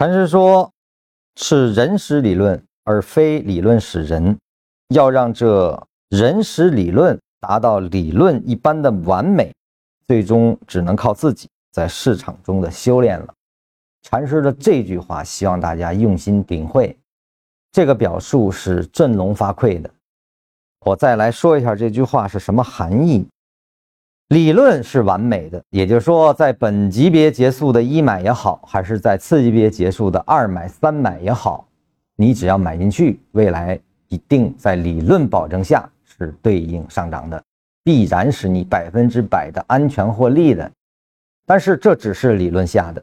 禅师说，是人使理论，而非理论使人。要让这人使理论达到理论一般的完美，最终只能靠自己在市场中的修炼了。禅师的这句话，希望大家用心领会。这个表述是振聋发聩的。我再来说一下这句话是什么含义。理论是完美的，也就是说，在本级别结束的一买也好，还是在次级别结束的二买、三买也好，你只要买进去，未来一定在理论保证下是对应上涨的，必然使你百分之百的安全获利的。但是这只是理论下的，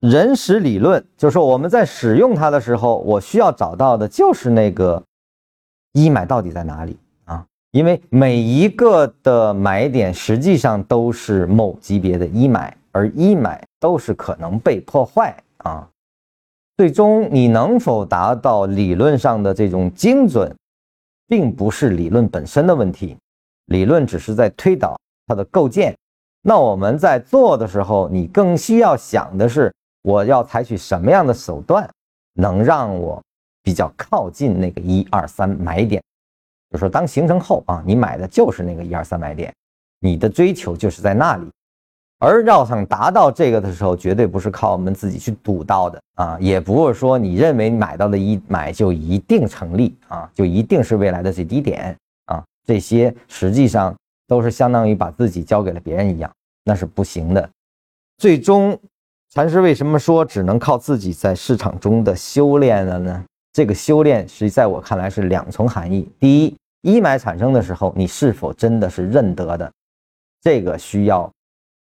人使理论，就是说我们在使用它的时候，我需要找到的就是那个一买到底在哪里。因为每一个的买点实际上都是某级别的一买，而一买都是可能被破坏啊。最终你能否达到理论上的这种精准，并不是理论本身的问题，理论只是在推导它的构建。那我们在做的时候，你更需要想的是，我要采取什么样的手段，能让我比较靠近那个一二三买点。就说当形成后啊，你买的就是那个一二三买点，你的追求就是在那里，而要想达到这个的时候，绝对不是靠我们自己去赌到的啊，也不是说你认为买到的一买就一定成立啊，就一定是未来的最低点啊，这些实际上都是相当于把自己交给了别人一样，那是不行的。最终，禅师为什么说只能靠自己在市场中的修炼了呢？这个修炼实在我看来是两重含义，第一。一买产生的时候，你是否真的是认得的？这个需要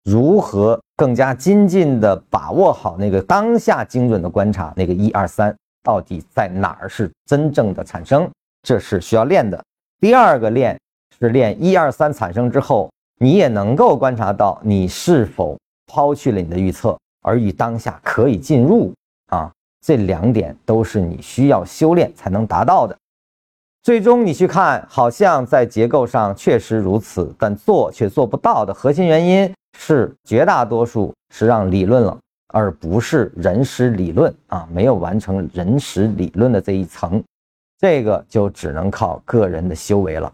如何更加精进的把握好那个当下精准的观察，那个一二三到底在哪儿是真正的产生？这是需要练的。第二个练是练一二三产生之后，你也能够观察到你是否抛去了你的预测，而与当下可以进入啊。这两点都是你需要修炼才能达到的。最终你去看，好像在结构上确实如此，但做却做不到的核心原因是绝大多数是让理论了，而不是人识理论啊，没有完成人识理论的这一层，这个就只能靠个人的修为了。